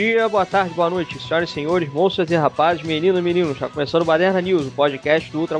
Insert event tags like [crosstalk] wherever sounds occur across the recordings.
Bom dia, boa tarde, boa noite, senhoras e senhores, moças e rapazes, meninos e meninos. Está começando o Baderna News, o podcast do Ultra.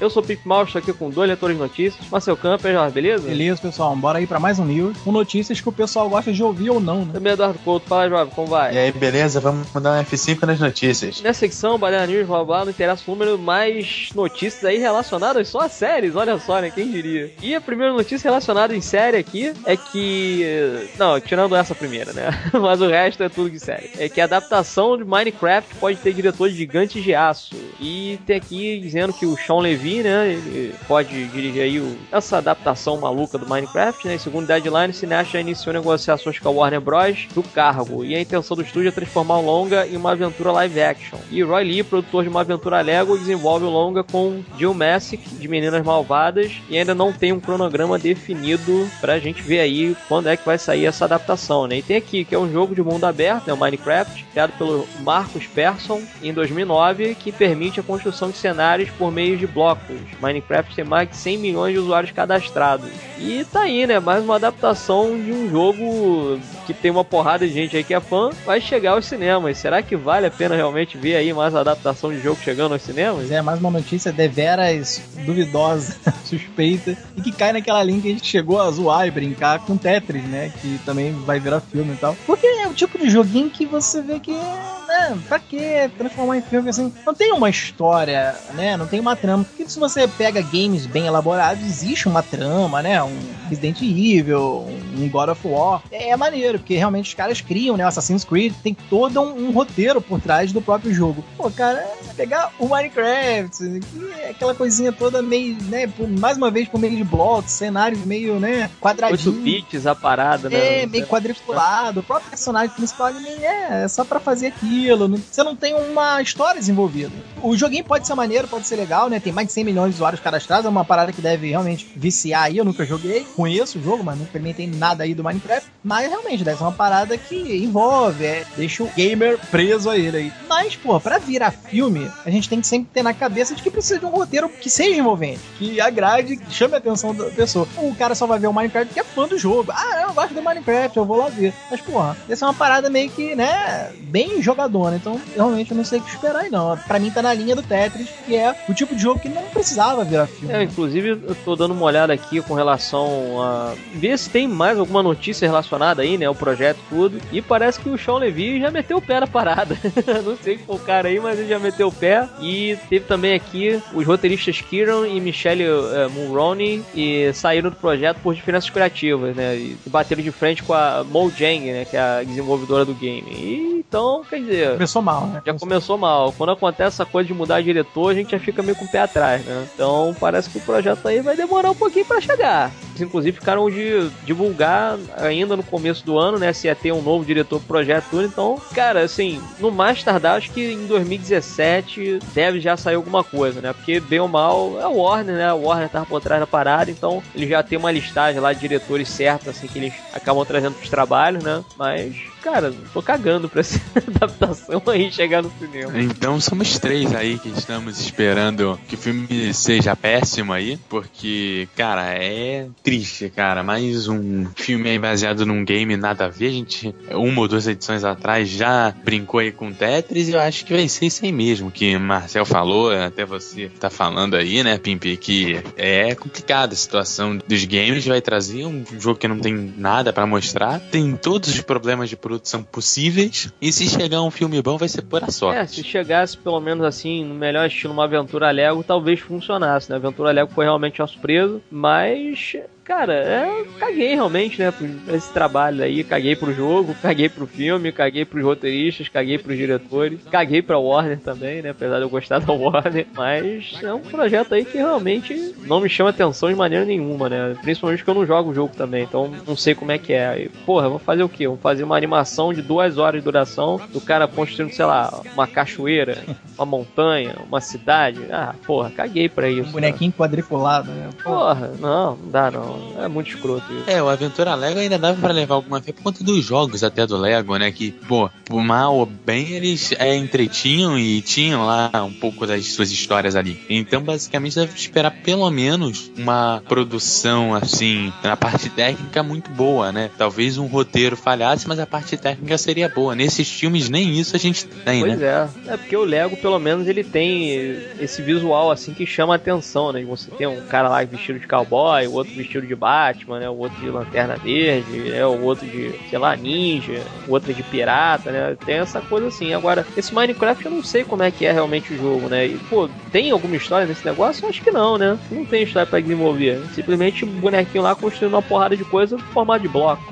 Eu sou o Pipe Mal, estou aqui com dois leitores de notícias. Marcel Camper, beleza? Beleza, pessoal. Bora aí para mais um news com notícias que o pessoal gosta de ouvir ou não, né? Também Eduardo Couto, fala, Jovem, como vai? E aí, beleza? Vamos mandar um F5 nas notícias. Nessa secção, Baderna News, blá blá, não interessa o número, mais notícias aí relacionadas só a séries, olha só, né? Quem diria? E a primeira notícia relacionada em série aqui é que. Não, tirando essa primeira, né? [laughs] Mas o resto é tudo de série. É que a adaptação de Minecraft pode ter diretores gigantes de aço. E tem aqui dizendo que o Sean Levy, né, ele pode dirigir aí o, essa adaptação maluca do Minecraft, né? E segundo Deadline, cineasta já iniciou negociações com a Warner Bros. do cargo. E a intenção do estúdio é transformar o longa em uma aventura live action. E Roy Lee, produtor de uma aventura Lego, desenvolve o longa com Jill Messick, de Meninas Malvadas, e ainda não tem um cronograma definido pra gente ver aí quando é que vai sair essa adaptação, né? E tem aqui que é um jogo de mundo aberto, né, o Minecraft, criado pelo Marcus Persson em 2009, que permite a construção de cenários por meio de blocos. Minecraft tem mais de 100 milhões de usuários cadastrados. E tá aí, né? Mais uma adaptação de um jogo que tem uma porrada de gente aí que é fã, vai chegar aos cinemas. Será que vale a pena realmente ver aí mais adaptação de jogo chegando aos cinemas? É, mais uma notícia deveras duvidosa, [laughs] suspeita, e que cai naquela linha que a gente chegou a zoar e brincar com Tetris, né? Que também vai virar filme e tal. Porque é o tipo de joguinho que você vê que, né, pra que transformar em filme assim? Não tem uma história, né? Não tem uma trama. Porque se você pega games bem elaborados, existe uma trama, né? Um Resident Evil, um God of War. É, é maneiro, porque realmente os caras criam, né? Assassin's Creed tem todo um, um roteiro por trás do próprio jogo. Pô, cara, pegar o Minecraft, é aquela coisinha toda meio, né? Por, mais uma vez por meio de blocos, cenários meio, né? Quadradinhos. 8 bits a parada, né? É, meio quadriculado. O próprio personagem principal é, é só pra fazer aquilo. Você não tem uma história desenvolvida. O joguinho pode ser maneiro, pode ser legal, né? Tem mais de 100 milhões de usuários cadastrados, é uma parada que deve realmente viciar aí. Eu nunca joguei, conheço o jogo, mas não experimentei nada aí do Minecraft. Mas realmente deve ser uma parada que envolve, é, deixa o gamer preso a ele aí. Mas, pô, pra virar filme, a gente tem que sempre ter na cabeça de que precisa de um roteiro que seja envolvente, que agrade, que chame a atenção da pessoa. O cara só vai ver o Minecraft porque é fã do jogo. Ah, eu gosto do Minecraft, eu vou lá ver. Mas, porra, essa é uma parada meio que, né, bem jogadona. Então, realmente, eu não sei o que esperar aí, não. Pra mim, tá na linha do Tetris, que é o tipo de jogo que não precisava virar filme. É, inclusive, eu tô dando uma olhada aqui com relação a ver se tem mais alguma notícia relacionada aí, né, o projeto tudo. E parece que o Sean Levy já meteu o pé na parada. [laughs] não sei qual o cara aí, mas ele já meteu o pé. E teve também aqui os roteiristas Kieran e Michelle uh, Mulroney e saíram do projeto por diferenças criativas, né? E bateram de frente com a Mojang, né, que é a desenvolvedora do game. E, então, quer dizer, Começou mal, né? já começou mal. Quando acontece essa coisa de mudar diretor, a gente já fica meio com o pé atrás, né? Então parece que o projeto aí vai demorar um pouquinho pra chegar. Eles, inclusive ficaram de divulgar ainda no começo do ano, né? Se ia ter um novo diretor pro projeto tudo. Então, cara, assim, no mais tardar, acho que em 2017 deve já sair alguma coisa, né? Porque bem ou mal é o Warner, né? O Warner tava por trás da parada, então ele já tem uma listagem lá de diretores certos, assim, que eles acabam trazendo pros trabalhos, né? Mas cara, tô cagando pra essa [laughs] adaptação aí chegar no cinema. Então somos três aí que estamos esperando que o filme seja péssimo aí, porque, cara, é triste, cara. Mais um filme aí baseado num game nada a ver. A gente, uma ou duas edições atrás, já brincou aí com Tetris e eu acho que vai ser isso aí mesmo que Marcel falou, até você tá falando aí, né, Pimpi, que é complicada a situação dos games, vai trazer um jogo que não tem nada pra mostrar, tem todos os problemas de produção possíveis. E se chegar um filme bom, vai ser pura sorte. É, se chegasse pelo menos assim, no melhor estilo, uma aventura Lego, talvez funcionasse, né? A aventura Lego foi realmente uma surpresa, mas cara, é, caguei realmente, né, por esse trabalho aí, caguei pro jogo, [laughs] caguei pro filme, caguei pros roteiristas, caguei pros diretores, caguei pra Warner também, né, apesar de eu gostar da [laughs] Warner, mas é um projeto aí que realmente não me chama atenção de maneira nenhuma, né, principalmente porque eu não jogo o jogo também, então não sei como é que é. E, porra, vou fazer o quê? Vou fazer uma animação de duas horas de duração do cara construindo, sei lá, uma cachoeira, uma montanha, uma cidade, ah, porra, caguei pra isso. Um bonequinho quadriculado, né? Porra, não, não dá não. É muito escroto isso. É, o Aventura Lego ainda dava pra levar alguma fé por conta dos jogos até do Lego, né? Que, pô, por mal ou bem, eles é, entretinham e tinham lá um pouco das suas histórias ali. Então, basicamente, deve esperar pelo menos uma produção, assim, na parte técnica muito boa, né? Talvez um roteiro falhasse, mas a parte técnica seria boa. Nesses filmes, nem isso a gente tem, pois né? Pois é. É porque o Lego, pelo menos, ele tem esse visual, assim, que chama a atenção, né? Você tem um cara lá vestido de cowboy, o outro vestido de Batman, né? O outro de lanterna verde, né? O outro de, sei lá, ninja, o outro de pirata, né? Tem essa coisa assim. Agora, esse Minecraft eu não sei como é que é realmente o jogo, né? E, pô, tem alguma história nesse negócio? Eu acho que não, né? Não tem história pra desenvolver. Simplesmente bonequinho lá construindo uma porrada de coisa formado de bloco.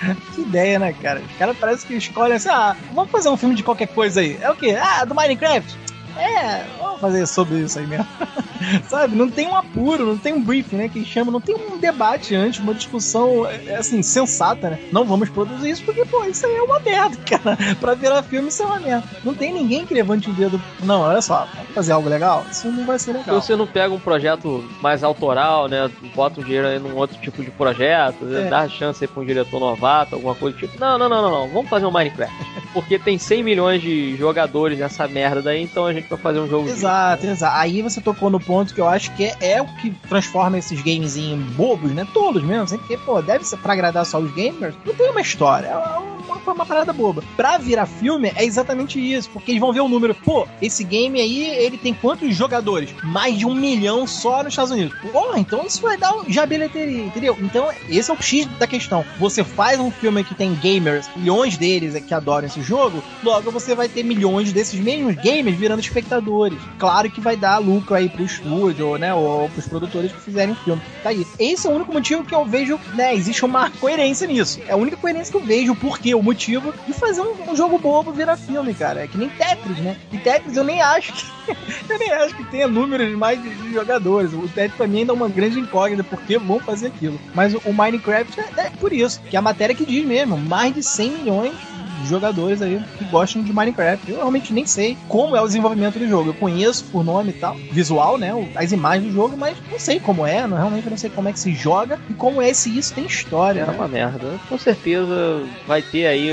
[laughs] que ideia, né, cara? Os caras parece que escolhem assim, ah, vamos fazer um filme de qualquer coisa aí. É o quê? Ah, do Minecraft? É, vamos fazer sobre isso aí mesmo. [laughs] Sabe? Não tem um apuro, não tem um briefing, né? Que chama, não tem um debate antes, uma discussão, é, assim, sensata, né? Não vamos produzir isso porque, pô, isso aí é uma merda, [laughs] cara. Pra virar filme, isso é uma merda. Não tem ninguém que levante o dedo. Não, olha só, vamos fazer algo legal? Isso não vai ser legal. Se você não pega um projeto mais autoral, né? Bota um dinheiro aí num outro tipo de projeto, é. dá chance aí pra um diretor novato, alguma coisa do tipo. Não, não, não, não, não. Vamos fazer um Minecraft. Porque tem 100 milhões de jogadores nessa merda daí, então a gente vai fazer um jogo. Exato, de... exato. Aí você tocou no ponto que eu acho que é, é o que transforma esses games em bobos, né? Todos mesmo. Assim, porque, pô, deve ser pra agradar só os gamers. Não tem uma história. É uma, uma parada boba. Pra virar filme, é exatamente isso. Porque eles vão ver o número. Pô, esse game aí, ele tem quantos jogadores? Mais de um milhão só nos Estados Unidos. Pô, então isso vai dar já bilheteria, entendeu? Então, esse é o X da questão. Você faz um filme que tem gamers, milhões deles que adoram esse jogo, logo você vai ter milhões desses mesmos gamers virando espectadores. Claro que vai dar lucro aí pro estúdio, né? Ou pros produtores que fizerem o filme. Tá aí. Esse é o único motivo que eu vejo, né? Existe uma coerência nisso. É a única coerência que eu vejo, porque o motivo de fazer um, um jogo bobo virar filme, cara. É que nem Tetris, né? E Tetris eu nem acho que. [laughs] eu nem acho que tenha números mais de, de jogadores. O Tetris pra mim ainda é uma grande incógnita, porque vão fazer aquilo. Mas o, o Minecraft é, é por isso, que é a matéria que diz mesmo, mais de 100 milhões jogadores aí que gostam de Minecraft. Eu realmente nem sei como é o desenvolvimento do jogo. Eu conheço por nome e tal, visual, né? As imagens do jogo, mas não sei como é, não, realmente não sei como é que se joga e como é se isso tem história. É né? uma merda. Com certeza vai ter aí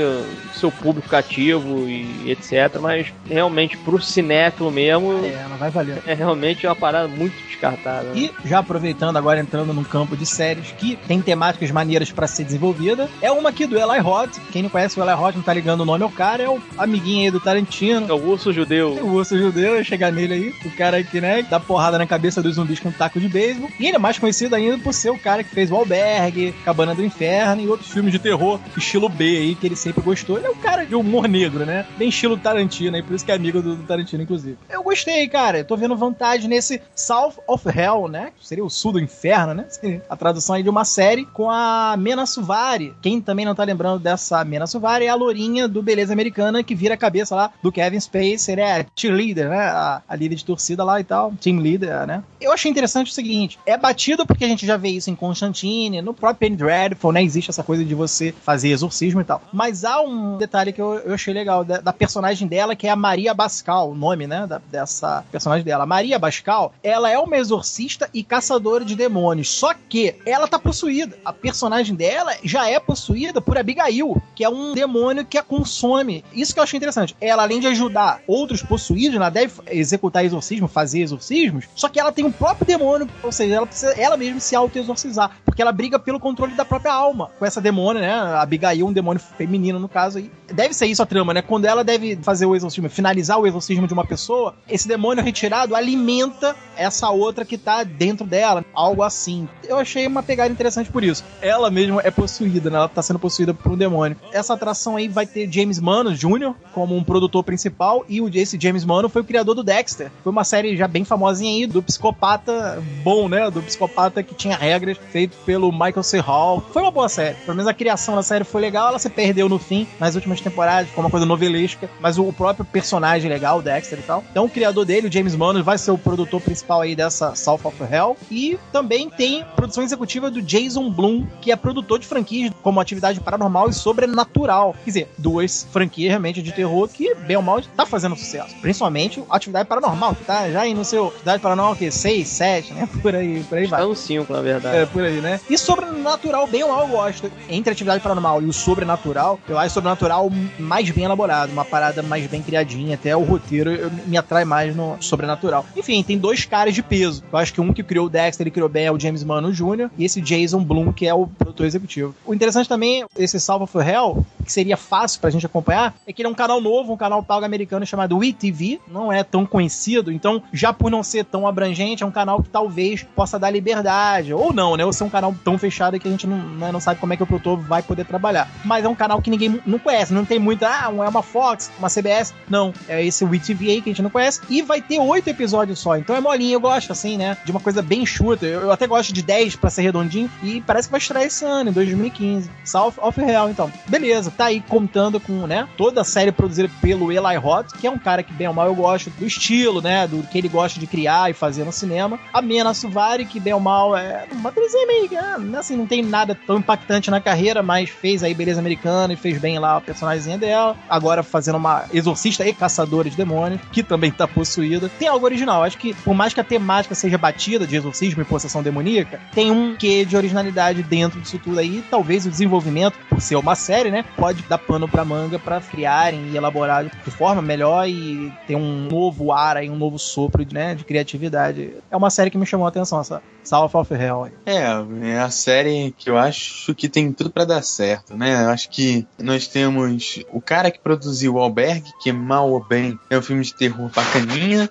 seu público cativo e etc. Mas realmente pro cinéfilo mesmo. É, não vai valer. É realmente uma parada muito descartada. Né? E já aproveitando agora entrando num campo de séries que tem temáticas maneiras para ser desenvolvida, é uma aqui do Eli Roth. Quem não conhece o Eli Roth não tá ligando o nome ao cara, é o amiguinho aí do Tarantino. É o urso judeu. É o urso judeu, ia chegar nele aí. O cara que, né, dá porrada na cabeça dos zumbis com um taco de beisebol. E ele é mais conhecido ainda por ser o cara que fez o Albergue, Cabana do Inferno e outros filmes de terror, estilo B aí, que ele sempre gostou. Ele é um cara de humor negro, né? Bem estilo Tarantino aí, por isso que é amigo do, do Tarantino, inclusive. Eu gostei, cara. Eu tô vendo vantagem nesse South of Hell, né? Seria o sul do inferno, né? [laughs] A tradução aí de uma série com a Mena Suvari. Quem também não tá lembrando dessa Mena Suvari é a Lourinha do Beleza Americana que vira a cabeça lá do Kevin Spacey, ele é cheerleader, né? A, a líder de torcida lá e tal, team leader, né? Eu achei interessante o seguinte, é batido porque a gente já vê isso em Constantine, no próprio Penny Dreadful, né? Existe essa coisa de você fazer exorcismo e tal. Mas há um detalhe que eu, eu achei legal da, da, personagem dela, que é a Maria Bascal, o nome, né? Da, dessa personagem dela. Maria Bascal, ela é uma exorcista e caçadora de demônios, só que ela tá possuída. A personagem dela já é possuída por Abigail, que é um demônio que a consome. Isso que eu achei interessante. Ela, além de ajudar outros possuídos, ela deve executar exorcismo, fazer exorcismos, só que ela tem o um próprio demônio, ou seja, ela precisa ela mesma se auto-exorcizar, porque ela briga pelo controle da própria alma com essa demônio, né? A Abigail, um demônio feminino, no caso aí. Deve ser isso a trama, né? Quando ela deve fazer o exorcismo, finalizar o exorcismo de uma pessoa, esse demônio retirado alimenta essa outra que tá dentro dela, algo assim. Eu achei uma pegada interessante por isso. Ela mesma é possuída, né? Ela tá sendo possuída por um demônio. Essa atração aí vai ter James Mann Jr. como um produtor principal e esse James Mann foi o criador do Dexter. Foi uma série já bem famosinha aí do psicopata bom, né? Do psicopata que tinha regras, feito pelo Michael C. Hall. Foi uma boa série. Pelo menos a criação da série foi legal, ela se perdeu no fim, nas últimas temporadas, foi uma coisa novelesca, mas o próprio personagem legal, o Dexter e tal. Então o criador dele, o James Mann, vai ser o produtor principal aí dessa essa South of Hell. E também tem produção executiva do Jason Blum, que é produtor de franquias como Atividade Paranormal e Sobrenatural. Quer dizer, duas franquias realmente de terror que, bem ou mal, tá fazendo sucesso. Principalmente Atividade Paranormal, que tá já aí no seu Atividade Paranormal, que 6, 7, né? [laughs] Por aí, por aí vai. Tá no 5, na verdade. É, por aí, né? E Sobrenatural, bem ou mal, eu gosto. Entre Atividade Paranormal e o Sobrenatural, eu acho o Sobrenatural mais bem elaborado, uma parada mais bem criadinha. Até o roteiro me atrai mais no Sobrenatural. Enfim, tem dois caras de peso. Eu acho que um que criou o Dexter, ele criou bem, é o James Mano Jr. E esse Jason Blum, que é o produtor executivo. O interessante também, esse Salva for Hell, que seria fácil pra gente acompanhar, é que ele é um canal novo, um canal pago americano chamado WeTV. Não é tão conhecido, então, já por não ser tão abrangente, é um canal que talvez possa dar liberdade. Ou não, né? Ou ser um canal tão fechado que a gente não, né, não sabe como é que o produtor vai poder trabalhar. Mas é um canal que ninguém não conhece, não tem muito, ah, é uma Fox, uma CBS. Não, é esse WeTV aí que a gente não conhece. E vai ter oito episódios só, então é molinho. Eu gosto, assim, né? De uma coisa bem chuta. Eu, eu até gosto de 10 para ser redondinho. E parece que vai estrear esse ano, em 2015. South of Real, então. Beleza, tá aí contando com, né? Toda a série produzida pelo Eli Roth, que é um cara que, bem ou mal, eu gosto do estilo, né? Do que ele gosta de criar e fazer no cinema. A Mena Suvari, que bem ou mal é uma atrizinha meio. É, assim, não tem nada tão impactante na carreira, mas fez aí Beleza Americana e fez bem lá a personagem dela. Agora fazendo uma exorcista e caçadora de demônios, que também tá possuída. Tem algo original. Acho que, por mais que a temática seja batida de exorcismo e possessão demoníaca, tem um quê de originalidade dentro disso tudo aí. Talvez o desenvolvimento, por ser uma série, né, pode dar pano pra manga para criarem e elaborar de forma melhor e ter um novo ar aí, um novo sopro, né, de criatividade. É uma série que me chamou a atenção, essa South of Hell. É, é a série que eu acho que tem tudo para dar certo, né? Eu acho que nós temos o cara que produziu o Albergue, que mal ou bem é um filme de terror bacaninha,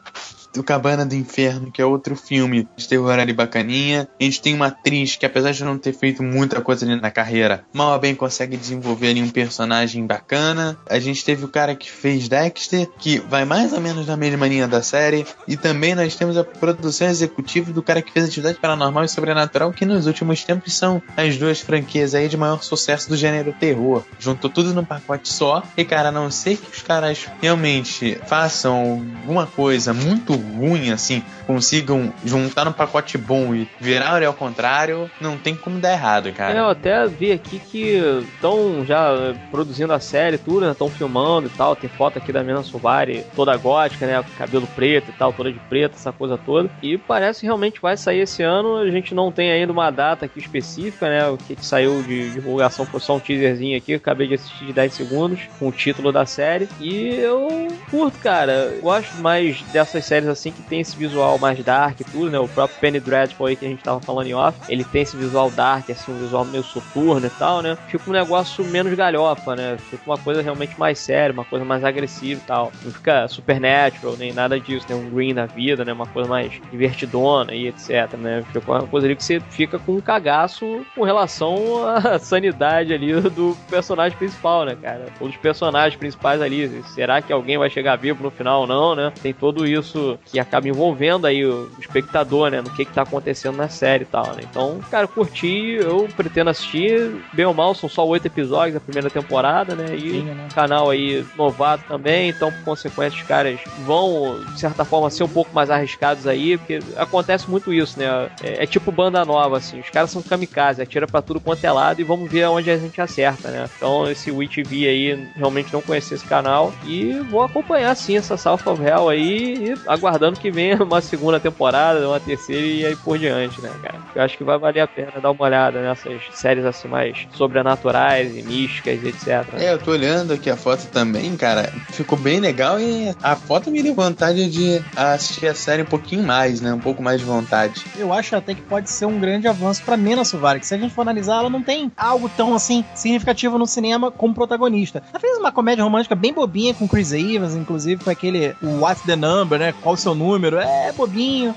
o Cabana do Inferno, que é outro filme de terror ali bacaninha. A gente tem uma atriz que, apesar de não ter feito muita coisa ali na carreira, mal bem consegue desenvolver ali um personagem bacana. A gente teve o cara que fez Dexter, que vai mais ou menos na mesma linha da série. E também nós temos a produção executiva do cara que fez Atividade Paranormal e Sobrenatural, que nos últimos tempos são as duas franquias aí de maior sucesso do gênero terror. Juntou tudo num pacote só. E, cara, a não ser que os caras realmente façam alguma coisa muito ruim, assim, consigam juntar no pacote bom e virar ao contrário, não tem como dar errado, cara. É, eu até vi aqui que estão já produzindo a série, tudo, né? Estão filmando e tal. Tem foto aqui da Mina Suvari, toda gótica, né? Cabelo preto e tal, toda de preto, essa coisa toda. E parece que realmente vai sair esse ano. A gente não tem ainda uma data aqui específica, né? O que saiu de divulgação foi só um teaserzinho aqui. acabei de assistir de 10 segundos com o título da série. E eu curto, cara. Gosto mais dessas séries assim que tem esse visual mais dark e tudo, né? O próprio Penny Dreadful aí que a gente tava falando em off, ele tem esse visual dark, assim, um visual meio soturno e tal, né? Fica um negócio menos galhofa, né? Fica uma coisa realmente mais séria, uma coisa mais agressiva e tal. Não fica supernatural, nem nada disso, né? Um green na vida, né? Uma coisa mais divertidona e etc, né? Fica uma coisa ali que você fica com um cagaço com relação à [laughs] sanidade ali do personagem principal, né, cara? Ou dos personagens principais ali. Será que alguém vai chegar vivo no final ou não, né? Tem tudo isso que acaba envolvendo aí o espectador, né, no que que tá acontecendo na série e tal, né? Então, cara, curti, eu pretendo assistir, bem ou mal, são só oito episódios da primeira temporada, né, e Sim, né? canal aí novato também, então, por consequência, os caras vão, de certa forma, ser um pouco mais arriscados aí, porque acontece muito isso, né, é, é tipo banda nova, assim, os caras são kamikaze, atira pra tudo quanto é lado e vamos ver onde a gente acerta, né. Então, esse WeTV aí, realmente não conheci esse canal e vou acompanhar, sim, essa South of Hell aí e aguardando que venha [laughs] uma segunda temporada, uma terceira e aí por diante, né, cara? Eu acho que vai valer a pena dar uma olhada nessas séries assim mais sobrenaturais e místicas e etc. É, eu tô olhando aqui a foto também, cara. Ficou bem legal e a foto me deu vontade de assistir a série um pouquinho mais, né? Um pouco mais de vontade. Eu acho até que pode ser um grande avanço pra Mena Suvari, que se a gente for analisar, ela não tem algo tão assim significativo no cinema como protagonista. Ela fez uma comédia romântica bem bobinha com Chris Evans, inclusive, com aquele What's the Number, né? Qual o seu número? É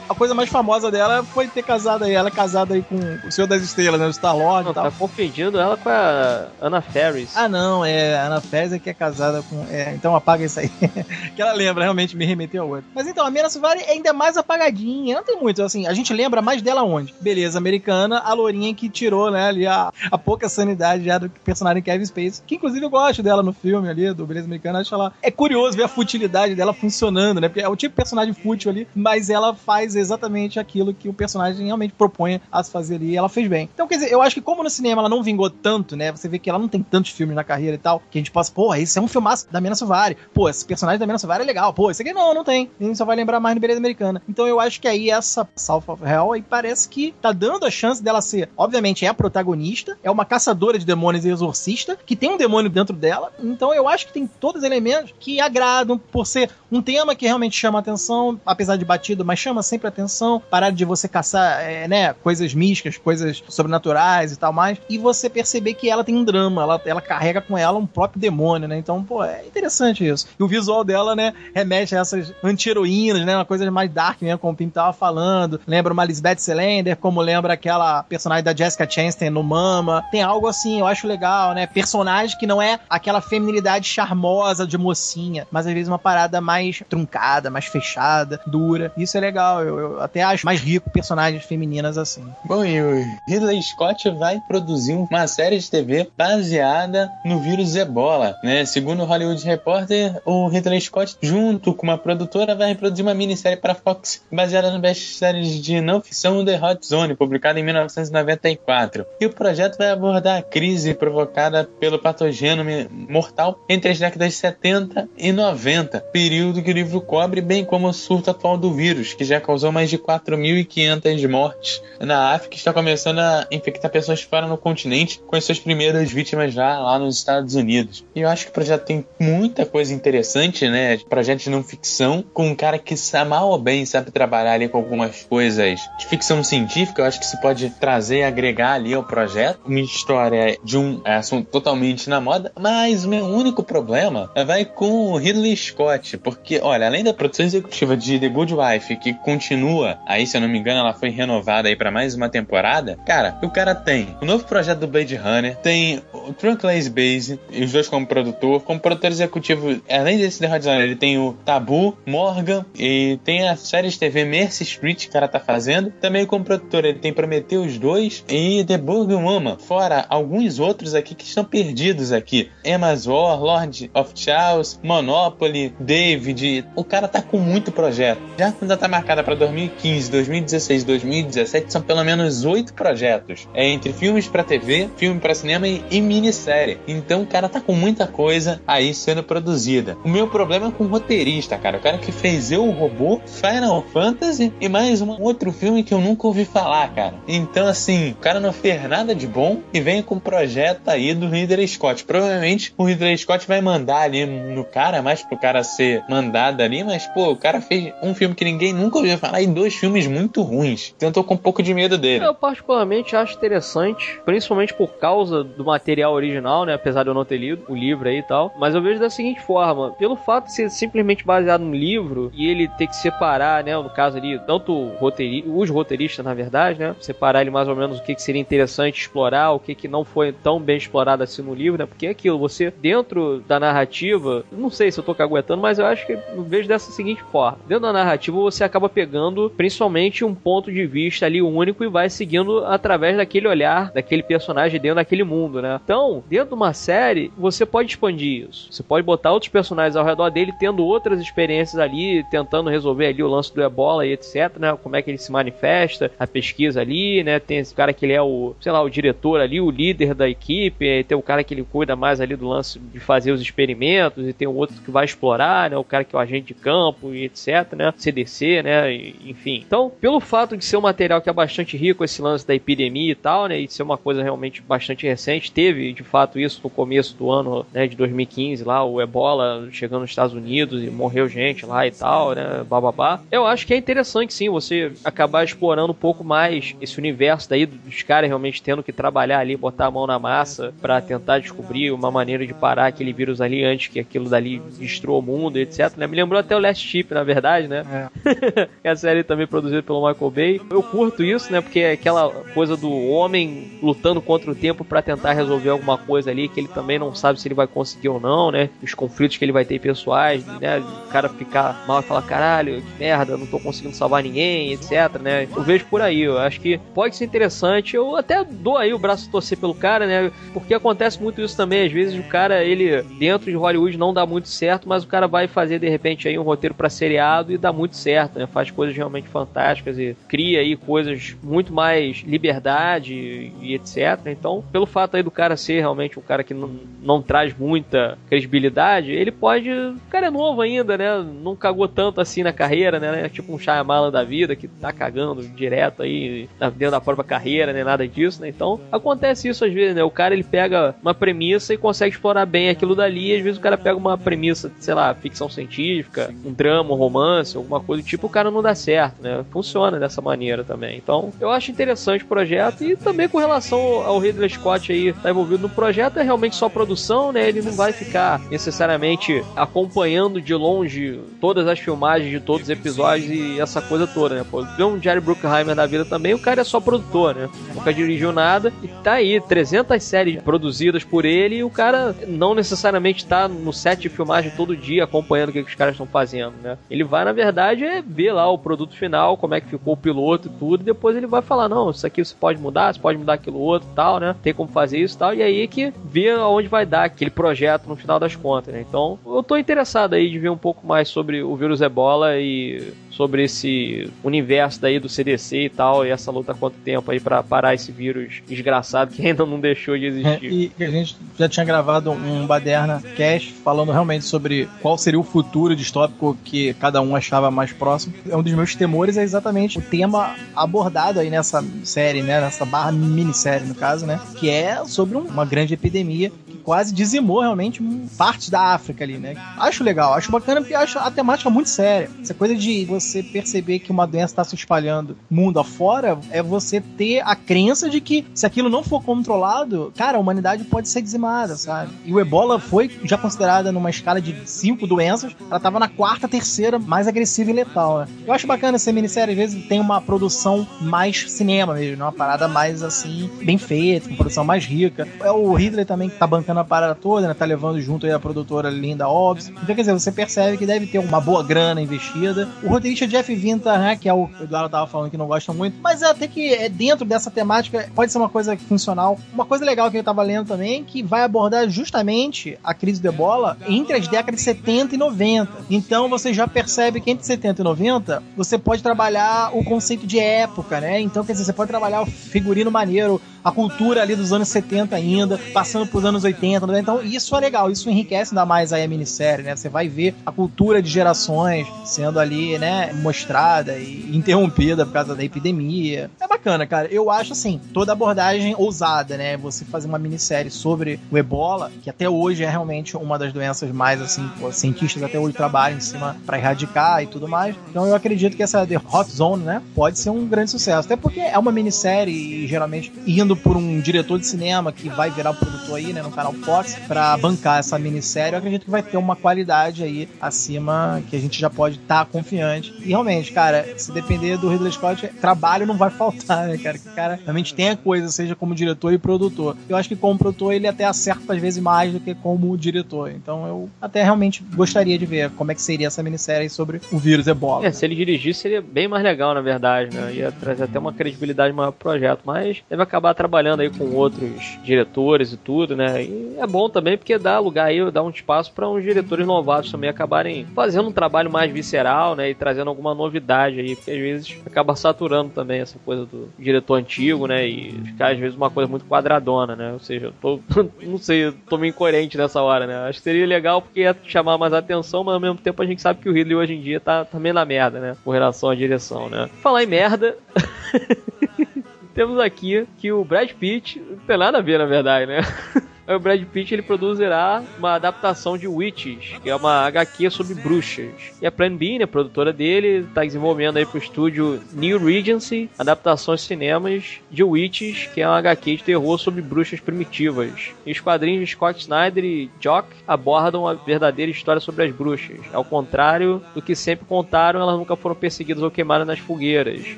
A coisa mais famosa dela foi ter casado aí. Ela é casada aí com o Senhor das Estrelas, né? O Star Lord não, e tal. Tá confundindo ela com a Anna Ferris. Ah, não. É a Anna Ferris é que é casada com. É, então apaga isso aí. [laughs] que ela lembra, realmente me remeteu ao outro. Mas então, a Mira Suvari é ainda mais apagadinha. Não tem muito, assim. A gente lembra mais dela onde? Beleza, americana, a lourinha que tirou, né, ali a, a pouca sanidade já do personagem Kevin Space. Que inclusive eu gosto dela no filme ali, do Beleza Americana. Acho ela. É curioso ver a futilidade dela funcionando, né? Porque é o tipo de personagem fútil ali, mas ela faz exatamente aquilo que o personagem realmente propõe a se fazer e ela fez bem. Então, quer dizer, eu acho que como no cinema ela não vingou tanto, né? Você vê que ela não tem tantos filmes na carreira e tal, que a gente possa, pô, esse é um filmaço da Mena Suvari. Pô, esse personagem da Mena Suvari é legal. Pô, esse aqui não, não tem. A gente só vai lembrar mais no Beleza Americana. Então eu acho que aí essa South of Hell aí parece que tá dando a chance dela ser, obviamente, é a protagonista, é uma caçadora de demônios e exorcista, que tem um demônio dentro dela. Então eu acho que tem todos os elementos que agradam por ser um tema que realmente chama atenção, apesar de batido, mas chama sempre atenção. Parar de você caçar, é, né, coisas místicas, coisas sobrenaturais e tal mais, e você perceber que ela tem um drama, ela, ela carrega com ela um próprio demônio, né? Então, pô, é interessante isso. E o visual dela, né, remete a essas anti-heroínas, né? Uma coisa mais dark mesmo, como o Pim tava falando. Lembra uma Lisbeth Salander, como lembra aquela personagem da Jessica Chastain no Mama. Tem algo assim, eu acho legal, né? Personagem que não é aquela feminilidade charmosa de mocinha, mas às vezes uma parada mais truncada, mais fechada, dura. Isso é legal. Eu, eu até acho mais rico personagens femininas assim. Bom, e o Ridley Scott vai produzir uma série de TV baseada no vírus Ebola, né? Segundo o Hollywood Reporter, o Ridley Scott, junto com uma produtora, vai reproduzir uma minissérie para Fox baseada no best-seller de não ficção The Hot Zone, publicado em 1994. E o projeto vai abordar a crise provocada pelo patogeno mortal entre as décadas de 70 e 90, período que o livro cobre, bem como o surto atual do vírus, que já causou mais de 4.500 mortes na África e está começando a infectar pessoas fora no continente, com as suas primeiras vítimas já lá nos Estados Unidos. E eu acho que o projeto tem muita coisa interessante, né? Projeto de não ficção, com um cara que mal ou bem sabe trabalhar ali com algumas coisas de ficção científica. Eu acho que se pode trazer e agregar ali ao projeto. Uma história de um assunto totalmente na moda, mas meu único problema vai com o Ridley Scott, porque, olha, além da produção executiva de The Good Wife, que continua, aí se eu não me engano, ela foi renovada aí para mais uma temporada, cara, o cara tem o novo projeto do Blade Runner, tem o Trunkless Base, e os dois como produtor, como produtor executivo, além desse The Hot Zone, ele tem o Tabu, Morgan, e tem a série de TV Mercy Street que o cara tá fazendo, também como produtor ele tem Prometheus 2 e The Burger Woman, fora alguns outros aqui que estão perdidos aqui, Emma's War, Lord of Chaos, Monopoly, David, o cara tá com muito projeto. Já quando tá marcada para 2015, 2016, 2017, são pelo menos oito projetos. É entre filmes para TV, filme para cinema e, e minissérie. Então o cara tá com muita coisa aí sendo produzida. O meu problema é com o roteirista, cara. O cara que fez Eu, o Robô, Final Fantasy e mais um outro filme que eu nunca ouvi falar, cara. Então, assim, o cara não fez nada de bom e vem com um projeto aí do Ridley Scott. Provavelmente o Ridley Scott vai mandar ali no cara, mais pro cara ser mandado ali, mas, pô, o cara fez um filme que ninguém nunca ouviu falar e dois filmes muito ruins. Então eu tô com um pouco de medo dele. Eu, particularmente, acho interessante, principalmente por causa do material original, né? Apesar de eu não ter lido o livro aí e tal. Mas eu vejo da seguinte forma: pelo fato de ser simplesmente baseado no livro e ele ter que separar, né? No caso ali, tanto roteiri os roteiristas, na verdade, né? Separar ele mais ou menos o que, que seria interessante explorar, o que, que não foi tão bem explorado assim no livro, né? Porque é aquilo, você, dentro da narrativa, não sei se eu tô caguetando, mas eu acho que eu vejo dessa seguinte forma: dentro da narrativa, você acaba pegando principalmente um ponto de vista ali único e vai seguindo através daquele olhar daquele personagem dentro daquele mundo, né? Então, dentro de uma série, você pode expandir isso. Você pode botar outros personagens ao redor dele tendo outras experiências ali, tentando resolver ali o lance do ebola e etc, né? Como é que ele se manifesta, a pesquisa ali, né? Tem esse cara que ele é o, sei lá, o diretor ali, o líder da equipe, tem o cara que ele cuida mais ali do lance de fazer os experimentos, e tem o outro que vai explorar, né? O cara que é o agente de campo e etc, né? CDC, né? enfim. Então, pelo fato de ser um material que é bastante rico, esse lance da epidemia e tal, né? E ser uma coisa realmente bastante recente, teve de fato isso no começo do ano, né? De 2015 lá, o ebola chegando nos Estados Unidos e morreu gente lá e tal, né? Bababá. Eu acho que é interessante sim você acabar explorando um pouco mais esse universo daí dos caras realmente tendo que trabalhar ali, botar a mão na massa para tentar descobrir uma maneira de parar aquele vírus ali antes que aquilo dali destrua o mundo, etc. Né? Me lembrou até o Last Chip, na verdade, né? É. [laughs] [laughs] é a série também produzida pelo Michael Bay. Eu curto isso, né? Porque é aquela coisa do homem lutando contra o tempo para tentar resolver alguma coisa ali que ele também não sabe se ele vai conseguir ou não, né? Os conflitos que ele vai ter pessoais, né? O cara ficar mal e falar, caralho, que merda, não tô conseguindo salvar ninguém, etc, né? Eu vejo por aí, eu acho que pode ser interessante. Eu até dou aí o braço a torcer pelo cara, né? Porque acontece muito isso também. Às vezes o cara, ele, dentro de Hollywood, não dá muito certo, mas o cara vai fazer de repente aí um roteiro para seriado e dá muito certo, né? Faz coisas realmente fantásticas e cria aí coisas muito mais liberdade e, etc. Então, pelo fato aí do cara ser realmente um cara que não, não traz muita credibilidade, ele pode. O cara é novo ainda, né? Não cagou tanto assim na carreira, né? É tipo um Shyamalan da vida que tá cagando direto aí dentro da própria carreira, né? Nada disso, né? Então, acontece isso às vezes, né? O cara ele pega uma premissa e consegue explorar bem aquilo dali, e às vezes o cara pega uma premissa, sei lá, ficção científica, um drama, um romance, alguma coisa do tipo, o cara não dá certo, né? Funciona dessa maneira também. Então, eu acho interessante o projeto e também com relação ao Ridley Scott aí tá envolvido no projeto, é realmente só produção, né? Ele não vai ficar necessariamente acompanhando de longe todas as filmagens de todos os episódios e essa coisa toda, né? Pô, um Jerry Bruckheimer da vida também, o cara é só produtor, né? Nunca dirigiu nada e tá aí, 300 séries produzidas por ele e o cara não necessariamente tá no set de filmagem todo dia acompanhando o que, que os caras estão fazendo, né? Ele vai, na verdade, é ver lá o produto final, como é que ficou o piloto e tudo, e depois ele vai falar, não, isso aqui você pode mudar, você pode mudar aquilo outro tal, né? Tem como fazer isso tal, e aí que vê aonde vai dar aquele projeto no final das contas, né? Então, eu tô interessado aí de ver um pouco mais sobre o vírus ebola e sobre esse universo daí do CDC e tal, e essa luta há quanto tempo aí para parar esse vírus desgraçado que ainda não deixou de existir. É, e a gente já tinha gravado um Baderna Cast falando realmente sobre qual seria o futuro distópico que cada um achava mais próximo. É um dos meus temores é exatamente o tema abordado aí nessa série, né, nessa barra minissérie no caso, né, que é sobre uma grande epidemia que quase dizimou realmente parte da África ali, né. Acho legal, acho bacana porque acho a temática muito séria. Essa coisa de você perceber que uma doença está se espalhando mundo afora é você ter a crença de que se aquilo não for controlado, cara, a humanidade pode ser dizimada, sabe? E o ebola foi já considerada numa escala de cinco doenças, ela estava na quarta, terceira mais agressiva e letal, né? Eu acho bacana essa minissérie, às vezes tem uma produção mais cinema mesmo, né? uma parada mais assim, bem feita, uma produção mais rica. É o Ridley também que tá bancando a parada toda, né? Tá levando junto aí a produtora Linda Hobbs. Então, quer dizer, você percebe que deve ter uma boa grana investida. O roteirista o Jeff Vinta, né, que é o Eduardo tava falando que não gosta muito, mas é até que é dentro dessa temática pode ser uma coisa funcional. Uma coisa legal que eu tava lendo também, que vai abordar justamente a crise do ebola entre as décadas de 70 e 90. Então você já percebe que entre 70 e 90 você pode trabalhar o conceito de época, né? Então, quer dizer, você pode trabalhar o figurino maneiro, a cultura ali dos anos 70 ainda, passando pros anos 80, né? então isso é legal, isso enriquece ainda mais aí a minissérie, né? Você vai ver a cultura de gerações sendo ali, né, mostrada e interrompida por causa da epidemia. É bacana, cara. Eu acho assim, toda abordagem ousada, né? Você fazer uma minissérie sobre o ebola, que até hoje é realmente uma das doenças mais assim, os cientistas até hoje trabalham em cima para erradicar e tudo mais. Então eu acredito que essa The Hot Zone, né, pode ser um grande sucesso. Até porque é uma minissérie e geralmente indo por um diretor de cinema que vai virar produtor aí, né, no canal Fox, para bancar essa minissérie, eu acredito que vai ter uma qualidade aí acima que a gente já pode estar tá confiante. E realmente, cara, se depender do Ridley Scott, trabalho não vai [laughs] faltar, né, cara? Que o cara realmente tem a coisa, seja como diretor e produtor. Eu acho que como produtor ele até acerta às vezes mais do que como diretor. Então eu até realmente gostaria de ver como é que seria essa minissérie sobre o vírus ebola. É, se ele dirigisse seria bem mais legal, na verdade, né? Ia trazer até uma credibilidade maior pro projeto, mas deve acabar trabalhando aí com outros diretores e tudo, né? E é bom também porque dá lugar aí, dá um espaço para uns diretores novatos também acabarem fazendo um trabalho mais visceral, né? E trazendo alguma novidade aí, porque às vezes acaba saturando também essa coisa do diretor antigo, né? E ficar às vezes uma coisa muito quadradona, né? Ou seja, eu tô, [laughs] não sei, eu tô meio incoerente nessa hora, né? Acho que seria legal porque ia chamar mais atenção, mas ao mesmo tempo a gente sabe que o Ridley hoje em dia tá também na merda, né? Com relação à direção, né? Falar em merda. [laughs] temos aqui que o Brad Pitt não tem nada a ver, na verdade, né? [laughs] o Brad Pitt ele produzirá uma adaptação de Witches, que é uma HQ sobre bruxas. E a Plan B, né, produtora dele, está desenvolvendo aí pro estúdio New Regency adaptações cinemas de Witches, que é uma HQ de terror sobre bruxas primitivas. E os quadrinhos de Scott Snyder e Jock abordam a verdadeira história sobre as bruxas. Ao contrário do que sempre contaram, elas nunca foram perseguidas ou queimadas nas fogueiras.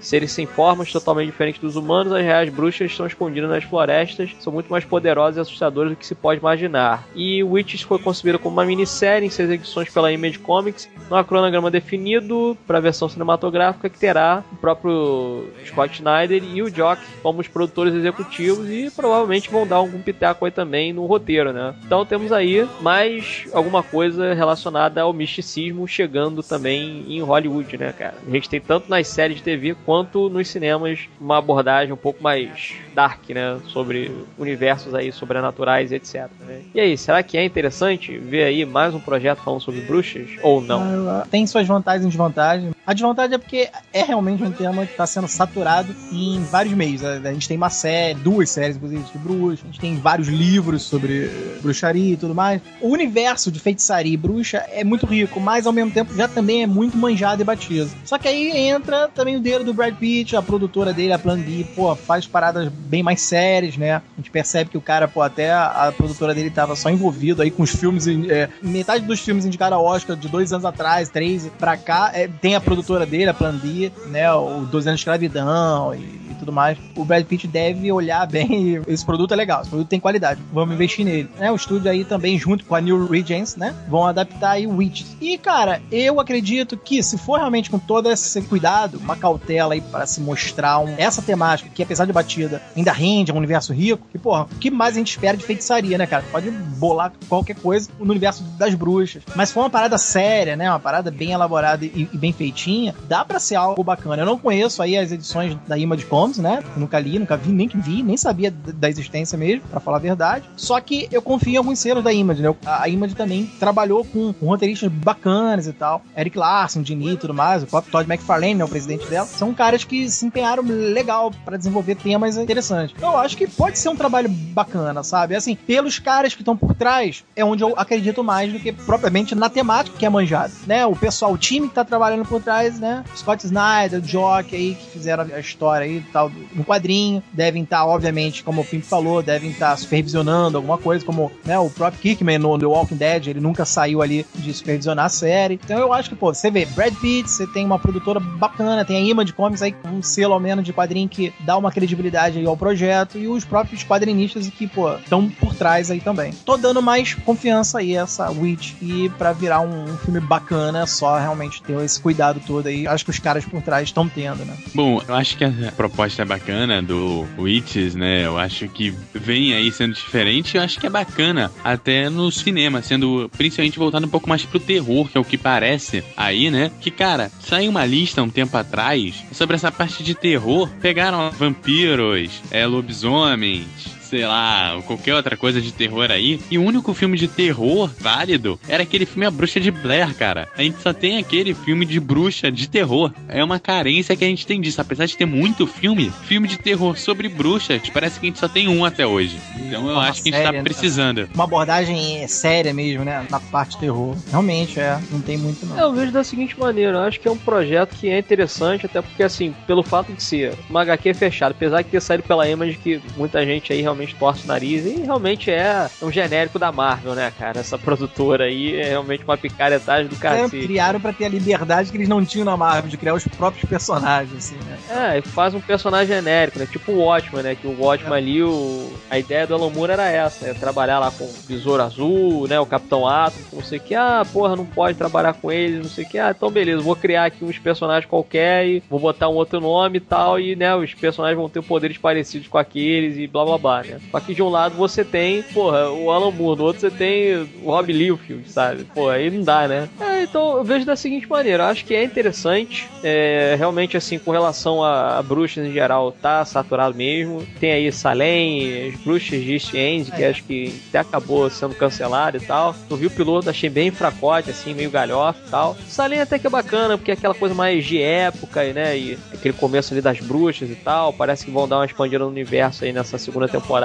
Seres sem formas totalmente diferentes dos humanos, as reais bruxas estão escondidas nas florestas, são muito mais poderosas e assustadoras do que se pode imaginar. E Witches foi concebida como uma minissérie em seis edições pela Image Comics, num cronograma definido para a versão cinematográfica que terá o próprio Scott Snyder e o Jock como os produtores executivos e provavelmente vão dar algum pitaco aí também no roteiro, né? Então temos aí mais alguma coisa relacionada ao misticismo chegando também em Hollywood, né, cara? A gente tem tanto nas séries de TV quanto nos cinemas uma abordagem um pouco mais dark, né, sobre universos aí sobrenaturais, etc. Né? E aí, será que é interessante ver aí mais um projeto falando sobre bruxas ou não? Ah, tem suas vantagens e desvantagens. A desvantagem é porque é realmente um tema que está sendo saturado em vários meios. A gente tem uma série, duas séries, inclusive, de bruxa, a gente tem vários livros sobre bruxaria e tudo mais. O universo de feitiçaria e bruxa é muito rico, mas ao mesmo tempo já também é muito manjado e batido. Só que aí entra também o dedo do Brad Pitt, a produtora dele, a Plan B, pô, faz paradas bem mais sérias, né? A gente percebe que o cara, pô, até a produtora dele tava só envolvido aí com os filmes, é, metade dos filmes indicaram a Oscar de dois anos atrás, três pra cá, é, tem a produtora dele, a Plan B, né? O 12 anos de escravidão e tudo mais, o Brad Pitt deve olhar [laughs] bem. Esse produto é legal, esse produto tem qualidade, vamos investir nele. Né? O estúdio aí também, junto com a New Regents, né? Vão adaptar aí Witches. E, cara, eu acredito que se for realmente com todo esse cuidado, uma cautela aí para se mostrar um, essa temática, que apesar de batida, ainda rende, é um universo rico, e, porra, o que mais a gente espera de feitiçaria, né, cara? Pode bolar qualquer coisa no universo das bruxas. Mas for uma parada séria, né? Uma parada bem elaborada e, e bem feitinha, dá para ser algo bacana. Eu não conheço aí as edições da Image Comics, né? Nunca li, nunca vi, nem vi, nem sabia da existência mesmo, para falar a verdade. Só que eu confio em alguns selos da Image, né? A Image também trabalhou com, com roteiristas bacanas e tal. Eric Larson, Dini e tudo mais, o próprio Todd McFarlane, né, o presidente dela. São caras que se empenharam legal para desenvolver temas interessantes. Eu acho que pode ser um trabalho bacana, sabe? Assim, pelos caras que estão por trás, é onde eu acredito mais do que propriamente na temática que é manjada, né? O pessoal, o time que tá trabalhando por trás, né? Scott Snyder, Jock aí, que fizeram a história aí, tal, no quadrinho. Devem estar, tá, obviamente, como o Pimp falou, devem estar tá supervisionando alguma coisa, como né, o próprio Kickman no The Walking Dead, ele nunca saiu ali de supervisionar a série. Então eu acho que, pô, você vê Brad Pitt, você tem uma produtora bacana, tem a Image Comics aí, um selo ao menos de quadrinho que dá uma credibilidade aí ao projeto, e os próprios quadrinistas que, pô, estão por trás aí também. Tô dando mais confiança aí a essa Witch e para virar um, um, filme bacana, só realmente ter esse cuidado todo aí. Acho que os caras por trás estão tendo, né? Bom, eu acho que a proposta proposta bacana do Witches, né? Eu acho que vem aí sendo diferente. Eu acho que é bacana até no cinema, sendo principalmente voltado um pouco mais pro terror, que é o que parece aí, né? Que, cara, saiu uma lista um tempo atrás sobre essa parte de terror. Pegaram vampiros, é, lobisomens, sei lá, qualquer outra coisa de terror aí. E o único filme de terror válido era aquele filme A Bruxa de Blair, cara. A gente só tem aquele filme de bruxa de terror. É uma carência que a gente tem disso. Apesar de ter muito filme, filme de terror sobre bruxas, parece que a gente só tem um até hoje. Então eu acho que a gente tá né? precisando. Uma abordagem séria mesmo, né? Na parte terror. Realmente, é. Não tem muito, não. Eu vejo da seguinte maneira. Eu acho que é um projeto que é interessante, até porque, assim, pelo fato de ser uma HQ fechada, apesar de ter saído pela Image, que muita gente aí realmente realmente torce o nariz e realmente é um genérico da Marvel, né, cara? Essa produtora aí é realmente uma picaretagem do cacete. É, criaram para ter a liberdade que eles não tinham na Marvel, de criar os próprios personagens, assim, né? É, e faz um personagem genérico, né? Tipo o Watchman, né? Que o Watchman é. ali, o... a ideia do Alan Moore era essa, né? Trabalhar lá com o Besouro Azul, né? O Capitão Atom, não sei o que. Ah, porra, não pode trabalhar com eles, não sei o que. Ah, então beleza, vou criar aqui uns personagens qualquer e vou botar um outro nome e tal, e, né, os personagens vão ter poderes parecidos com aqueles e blá blá blá, né? Só que de um lado você tem, porra, o Alan Moore, do outro você tem o Rob Liefeld, sabe? Pô, aí não dá, né? É, então eu vejo da seguinte maneira, eu acho que é interessante, é, realmente assim, com relação a, a, bruxas em geral, tá saturado mesmo. Tem aí Salem, as bruxas de East End, que é. acho que até acabou sendo cancelado e tal. Eu vi o piloto, achei bem fracote, assim, meio galhofa e tal. Salem até que é bacana, porque é aquela coisa mais de época, né? E aquele começo ali das bruxas e tal. Parece que vão dar uma expandida no universo aí nessa segunda temporada.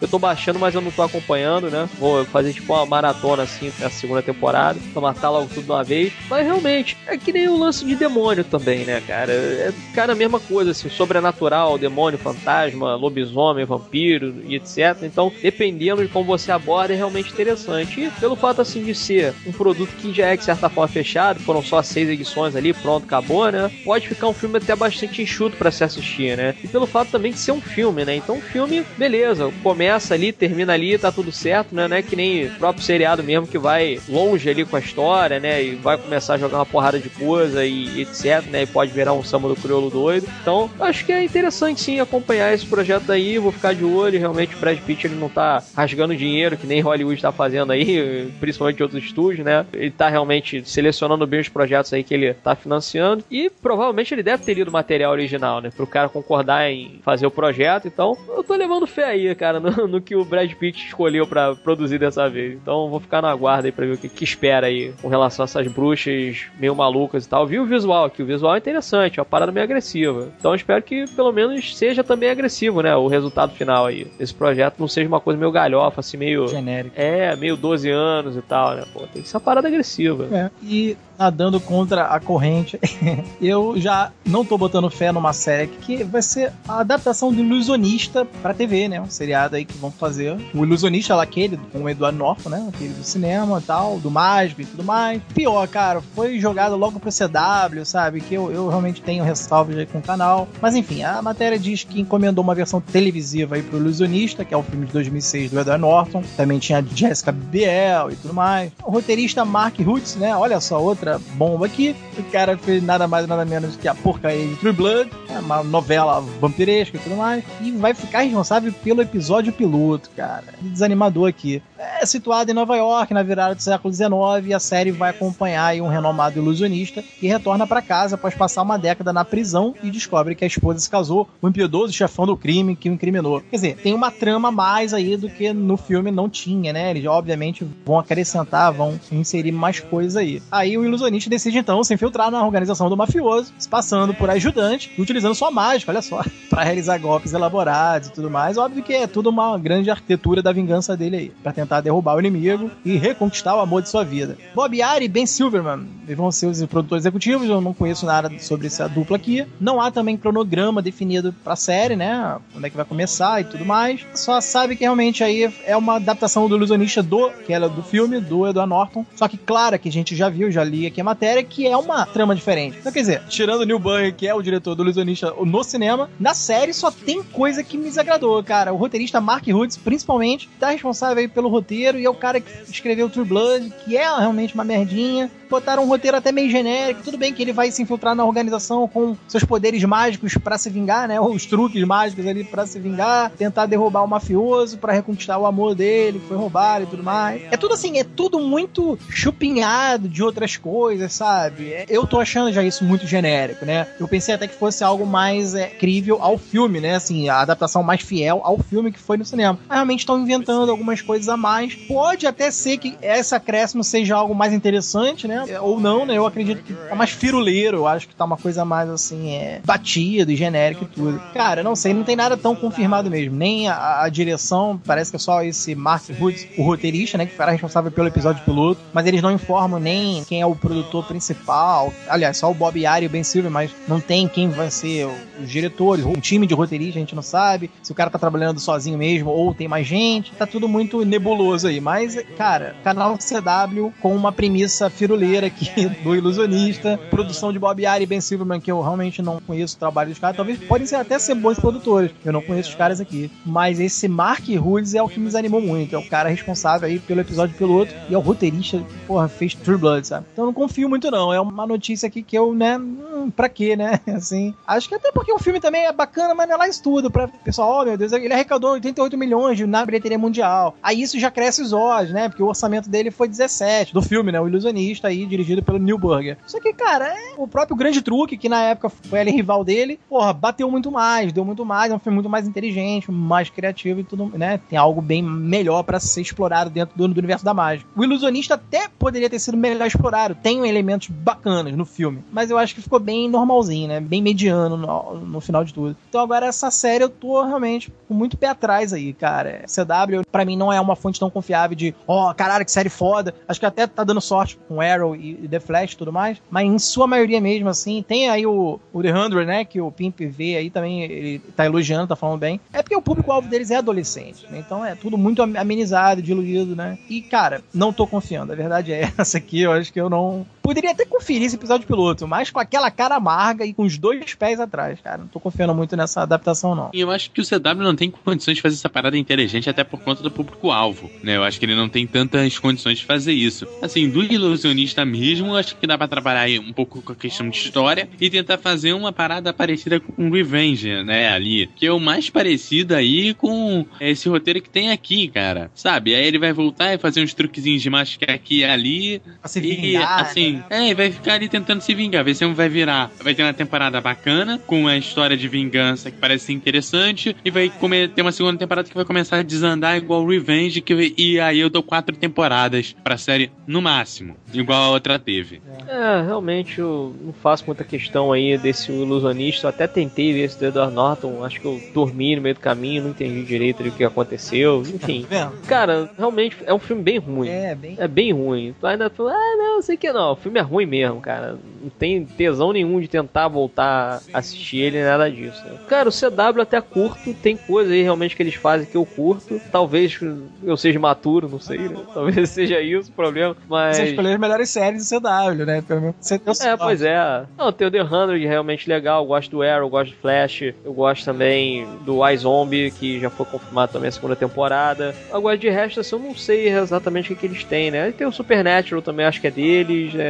Eu tô baixando, mas eu não tô acompanhando, né? Vou fazer tipo uma maratona assim nessa segunda temporada, pra matar logo tudo de uma uma vez. Mas realmente, é que nem o lance de demônio também, né, cara? É cara a mesma coisa, assim, sobrenatural, demônio, fantasma, lobisomem, vampiro e etc. Então, dependendo de como você aborda, é realmente interessante. E pelo fato, assim, de ser um produto que já é, de certa forma, fechado, foram só seis edições ali, pronto, acabou, né? Pode ficar um filme até bastante enxuto para se assistir, né? E pelo fato também de ser um filme, né? Então, um filme, beleza, começa ali, termina ali, tá tudo certo, né? Não é que nem o próprio seriado mesmo que vai longe ali com a história, né? E vai começar a jogar uma porrada de coisa e etc, né? E pode virar um samba do crioulo doido. Então, acho que é interessante sim acompanhar esse projeto aí, vou ficar de olho. Realmente o Brad Pitt ele não tá rasgando dinheiro que nem Hollywood tá fazendo aí, [laughs] principalmente outros estúdios, né? Ele tá realmente selecionando bem os projetos aí que ele tá financiando e provavelmente ele deve ter lido material original, né? Pro cara concordar em fazer o projeto. Então, eu tô levando fé aí, cara, no, no que o Brad Pitt escolheu para produzir dessa vez. Então, vou ficar na guarda aí pra ver o que, que espera aí com relação a essas bruxas meio malucas e tal. Vi o visual aqui, o visual é interessante, é uma parada meio agressiva. Então, espero que pelo menos seja também agressivo, né? O resultado final aí desse projeto não seja uma coisa meio galhofa, assim, meio. Genérico. É, meio 12 anos e tal, né? Pô, tem que ser uma parada agressiva. É. E nadando contra a corrente, [laughs] eu já não tô botando fé numa série que vai ser a adaptação do Ilusionista pra TV, né? Seriado aí que vão fazer. O Ilusionista lá, aquele com o Eduardo Norton, né? Aquele do cinema e tal, do mágico e tudo mais. Pior, cara, foi jogado logo pro CW, sabe? Que eu, eu realmente tenho ressalvas aí com o canal. Mas enfim, a matéria diz que encomendou uma versão televisiva aí pro Ilusionista, que é o filme de 2006 do Edward Norton. Também tinha Jessica Biel e tudo mais. O roteirista Mark Roots, né? Olha só, outra bomba aqui. O cara fez nada mais nada menos que a porcaria de True Blood, né? uma novela vampiresca e tudo mais. E vai ficar responsável pelo episódio piloto, cara. Desanimador aqui. É situado em Nova York, na virada do século XIX, e a série vai acompanhar um renomado ilusionista que retorna para casa após passar uma década na prisão e descobre que a esposa se casou com o impiedoso chefão do crime que o incriminou. Quer dizer, tem uma trama mais aí do que no filme não tinha, né? Eles obviamente vão acrescentar, vão inserir mais coisas aí. Aí o ilusionista decide então se infiltrar na organização do mafioso, se passando por ajudante e utilizando sua mágica, olha só, [laughs] para realizar golpes elaborados e tudo mais. Óbvio que é tudo uma grande arquitetura da vingança dele aí, tentar derrubar o inimigo e reconquistar o amor de sua vida. Bob Ari e Ben Silverman vão ser os produtores executivos, eu não conheço nada sobre essa dupla aqui. Não há também cronograma definido pra série, né? Quando é que vai começar e tudo mais. Só sabe que realmente aí é uma adaptação do ilusionista do, que era do filme, do Edward Norton. Só que, claro, que a gente já viu, já li aqui a matéria, que é uma trama diferente. Então, quer dizer, tirando o Neil Burry, que é o diretor do ilusionista no cinema, na série só tem coisa que me desagradou, cara. O roteirista Mark Hoods, principalmente, tá responsável aí pelo roteiro e é o cara que escreveu True Blood, que é realmente uma merdinha. Botaram um roteiro até meio genérico. Tudo bem que ele vai se infiltrar na organização com seus poderes mágicos para se vingar, né? Os truques mágicos ali para se vingar, tentar derrubar o mafioso para reconquistar o amor dele, que foi roubado e tudo mais. É tudo assim, é tudo muito chupinhado de outras coisas, sabe? Eu tô achando já isso muito genérico, né? Eu pensei até que fosse algo mais é, crível ao filme, né? Assim, a adaptação mais fiel ao filme que foi no cinema. Mas realmente estão inventando algumas coisas a mais. Pode até ser que essa acréscimo seja algo mais interessante, né? Ou não, né? Eu acredito que tá mais firuleiro. Eu acho que tá uma coisa mais assim, é batido e genérico e tudo. Cara, não sei, não tem nada tão confirmado mesmo. Nem a, a direção, parece que é só esse Mark Woods, o roteirista, né? Que foi responsável pelo episódio piloto. Mas eles não informam nem quem é o produtor principal. Aliás, só o Bob Ari e o Ben Silver, mas não tem quem vai ser os diretores, o time de roteirista, a gente não sabe. Se o cara tá trabalhando sozinho mesmo ou tem mais gente. Tá tudo muito nebuloso aí. Mas, cara, canal CW com uma premissa firuleira aqui [laughs] do ilusionista, produção de Bob Ari e Ben Silverman, que eu realmente não conheço o trabalho dos caras. Talvez podem ser, até ser bons produtores. Eu não conheço os caras aqui. Mas esse Mark Hughes é o que me desanimou muito. É o cara responsável aí pelo episódio piloto e é o roteirista, porra, fez True Blood, sabe? Então eu não confio muito, não. É uma notícia aqui que eu, né, hum, pra quê, né? [laughs] Assim, acho que até porque o filme também é bacana, mas não é lá isso tudo. Pra pessoal, oh meu Deus, ele arrecadou 88 milhões na bilheteria mundial. Aí isso já cresce os olhos, né? Porque o orçamento dele foi 17 do filme, né? O Ilusionista aí, dirigido pelo Neil Burger. Só que, cara, é o próprio Grande Truque, que na época foi ali rival dele, porra, bateu muito mais, deu muito mais, é um filme muito mais inteligente, mais criativo e tudo, né? Tem algo bem melhor para ser explorado dentro do, do, universo da mágica. O Ilusionista até poderia ter sido melhor explorado, tem elementos bacanas no filme, mas eu acho que ficou bem normalzinho, né? Bem mediano no, no final de tudo. Então agora essa série eu tô realmente com muito pé atrás aí, cara. CW, para mim, não é uma fonte fonte tão confiável de, ó, oh, caralho, que série foda. Acho que até tá dando sorte com Arrow e, The Flash e tudo mais, mas em sua maioria mesmo, assim, tem aí o, o The Hundred, né, que o Pimp vê aí também, ele tá elogiando, tá falando bem. É porque o público-alvo deles é adolescente, né? Então é tudo muito amenizado, diluído, né? E, cara, não tô confiando. A verdade é [laughs] essa aqui, eu acho que eu não. Poderia até conferir esse episódio piloto, mas com aquela cara amarga e com os dois pés atrás, cara. Não tô confiando muito nessa adaptação, não. E eu acho que o CW não tem condições de fazer essa parada inteligente até por conta do público-alvo, né? Eu acho que ele não tem tantas condições de fazer isso. Assim, do ilusionista mesmo, acho que dá pra trabalhar aí um pouco com a questão de história e tentar fazer uma parada parecida com Revenge, né? Ali. Que é o mais parecido aí com esse roteiro que tem aqui, cara. Sabe? Aí ele vai voltar e fazer uns truquezinhos de mágica aqui e ali. Pra se vingar, e, assim, é, vai ficar ali tentando se vingar. Ver se vai virar. Vai ter uma temporada bacana, com uma história de vingança que parece ser interessante. E vai comer, ter uma segunda temporada que vai começar a desandar igual Revenge. Que, e aí eu dou quatro temporadas pra série no máximo. Igual a outra teve. É, realmente eu não faço muita questão aí desse ilusionista. Eu até tentei ver esse do Edward Norton. Acho que eu dormi no meio do caminho, não entendi direito o que aconteceu. Enfim. Tá cara, realmente é um filme bem ruim. É, bem. É bem ruim. Tu ainda fala, ah, não, sei que não. O filme é ruim mesmo, cara. Não tem tesão nenhum de tentar voltar a assistir ele, nada disso. Né? Cara, o CW até curto, tem coisa aí realmente que eles fazem que eu curto. Talvez eu seja maturo, não sei, né? [laughs] Talvez seja isso o problema, mas... Você escolheu as melhores séries do CW, né? Pelo menos você deu É, pois é. Não, tem o The Hundred realmente legal, eu gosto do Arrow, eu gosto do Flash, eu gosto também do iZombie, que já foi confirmado também a segunda temporada. Agora, de resto, assim, eu não sei exatamente o que, que eles têm, né? E tem o Supernatural também, acho que é deles, né?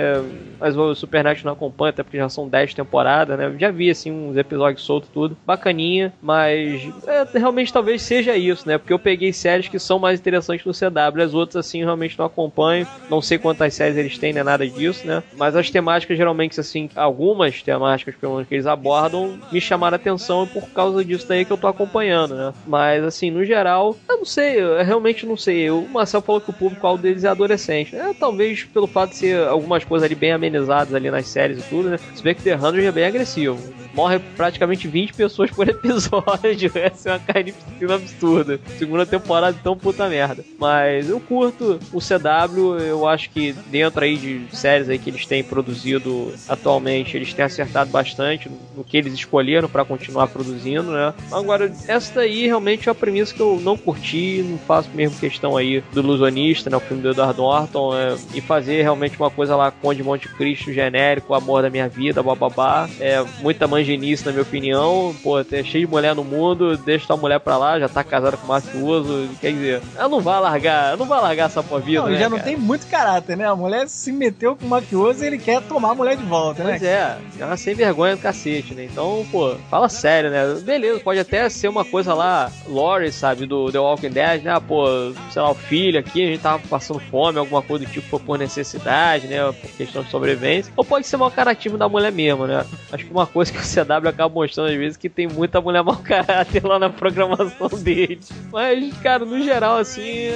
Mas o Supernatural não acompanha, até porque já são 10 temporadas, né? Eu já vi, assim, uns episódios soltos, tudo. Bacaninha, mas é, realmente talvez seja isso, né? Porque eu peguei séries que são mais interessantes no CW, as outras, assim, realmente não acompanho. Não sei quantas séries eles têm, né? Nada disso, né? Mas as temáticas, geralmente, assim, algumas temáticas, pelo menos, que eles abordam, me chamaram a atenção e por causa disso daí que eu tô acompanhando, né? Mas, assim, no geral, eu não sei, eu realmente não sei. O Marcel falou que o público-alvo deles é adolescente. É, talvez pelo fato de ser algumas coisas ali bem amenizadas ali nas séries e tudo, né? Se vê que The Hundred é bem agressivo. Morre praticamente 20 pessoas por [laughs] episódio. Essa é uma carnificina absurda. Segunda temporada, então, puta merda. Mas eu curto o CW, eu acho que dentro aí de séries aí que eles têm produzido atualmente, eles têm acertado bastante no que eles escolheram para continuar produzindo, né? Agora, essa daí realmente é a premissa que eu não curti, não faço mesmo questão aí do ilusionista, né? O filme do Edward Norton, é, e fazer realmente uma coisa lá com de Monte Cristo genérico, amor da minha vida, bababá. É muita mangenice, na minha opinião. Pô, tem cheio de mulher no mundo, deixa tua mulher pra lá, já tá casada com o mafioso. Quer dizer, ela não vai largar, não vai largar essa pô vida, não, né, já não tem muito caráter, né? A mulher se meteu com o mafioso e ele quer tomar a mulher de volta, né? Pois é, ela sem vergonha do cacete, né? Então, pô, fala sério, né? Beleza, pode até ser uma coisa lá, Lori, sabe, do The Walking Dead, né? Pô, sei lá, o filho aqui, a gente tava passando fome, alguma coisa do tipo por necessidade, né? Questão de sobrevivência. Ou pode ser mau caráter da mulher mesmo, né? Acho que uma coisa que o CW acaba mostrando às vezes é que tem muita mulher mau caráter lá na programação deles. Mas, cara, no geral, assim,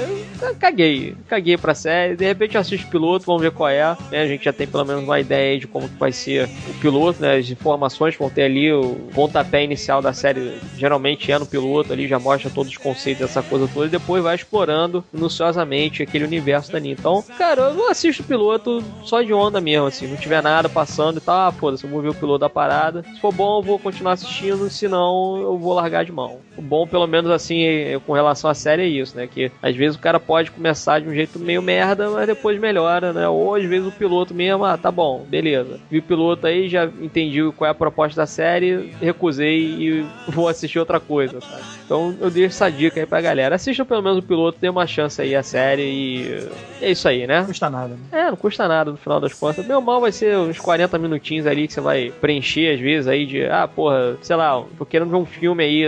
caguei. Caguei pra série. De repente eu assisto o piloto, vamos ver qual é. Né? A gente já tem pelo menos uma ideia de como vai ser o piloto, né? As informações vão ter ali o pontapé inicial da série. Geralmente é no piloto ali, já mostra todos os conceitos dessa coisa toda. E depois vai explorando minuciosamente aquele universo dali. Então, cara, eu assisto o piloto só de onda mesmo, assim. Não tiver nada passando e tal, ah, foda-se, eu vou ver o piloto da parada. Se for bom, eu vou continuar assistindo. Se não, eu vou largar de mão. O bom, pelo menos assim, com relação à série é isso, né? Que às vezes o cara pode começar de um jeito meio merda, mas depois melhora, né? Ou às vezes o piloto mesmo, ah, tá bom, beleza. Vi o piloto aí, já entendi qual é a proposta da série, recusei e [laughs] vou assistir outra coisa, sabe? Então eu deixo essa dica aí pra galera. Assistam pelo menos o piloto, dê uma chance aí a série e é isso aí, né? Não custa nada. Né? É, não custa nada no final das contas. Meu mal vai ser uns 40 minutinhos ali que você vai preencher às vezes aí de, ah, porra, sei lá, tô querendo ver um filme aí,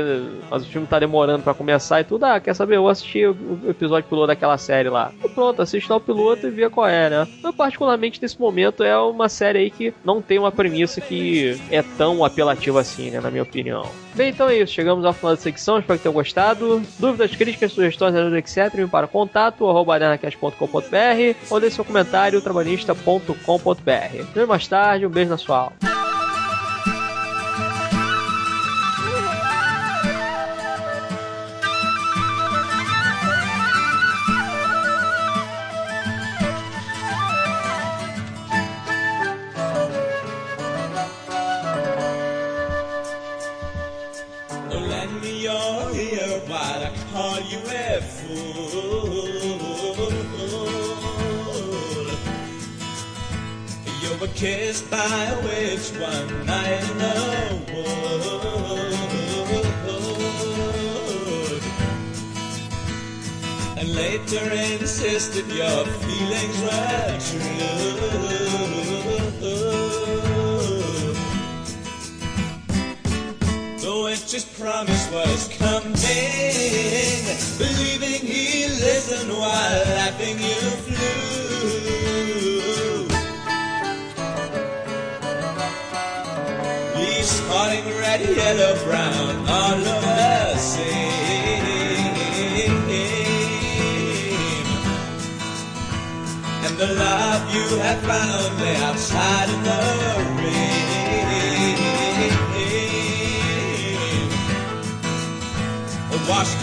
mas o filme tá demorando para começar e tudo. Ah, quer saber? Eu vou assistir o episódio piloto daquela série lá. E pronto, assiste lá o piloto e vê qual é, né? Eu, particularmente, nesse momento, é uma série aí que não tem uma premissa que é tão apelativa assim, né? Na minha opinião. Bem, então é isso. Chegamos ao final da secção. Espero que tenham gostado. Dúvidas, críticas, sugestões, etc. Para contato arroba ou deixe seu comentário trabalhista.com.br. Até mais tarde. Um beijo na sua alma.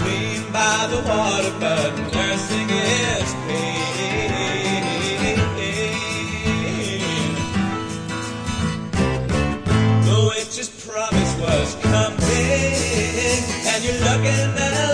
swim by the water, but nursing is pain. The witch's promise was coming, and you're looking at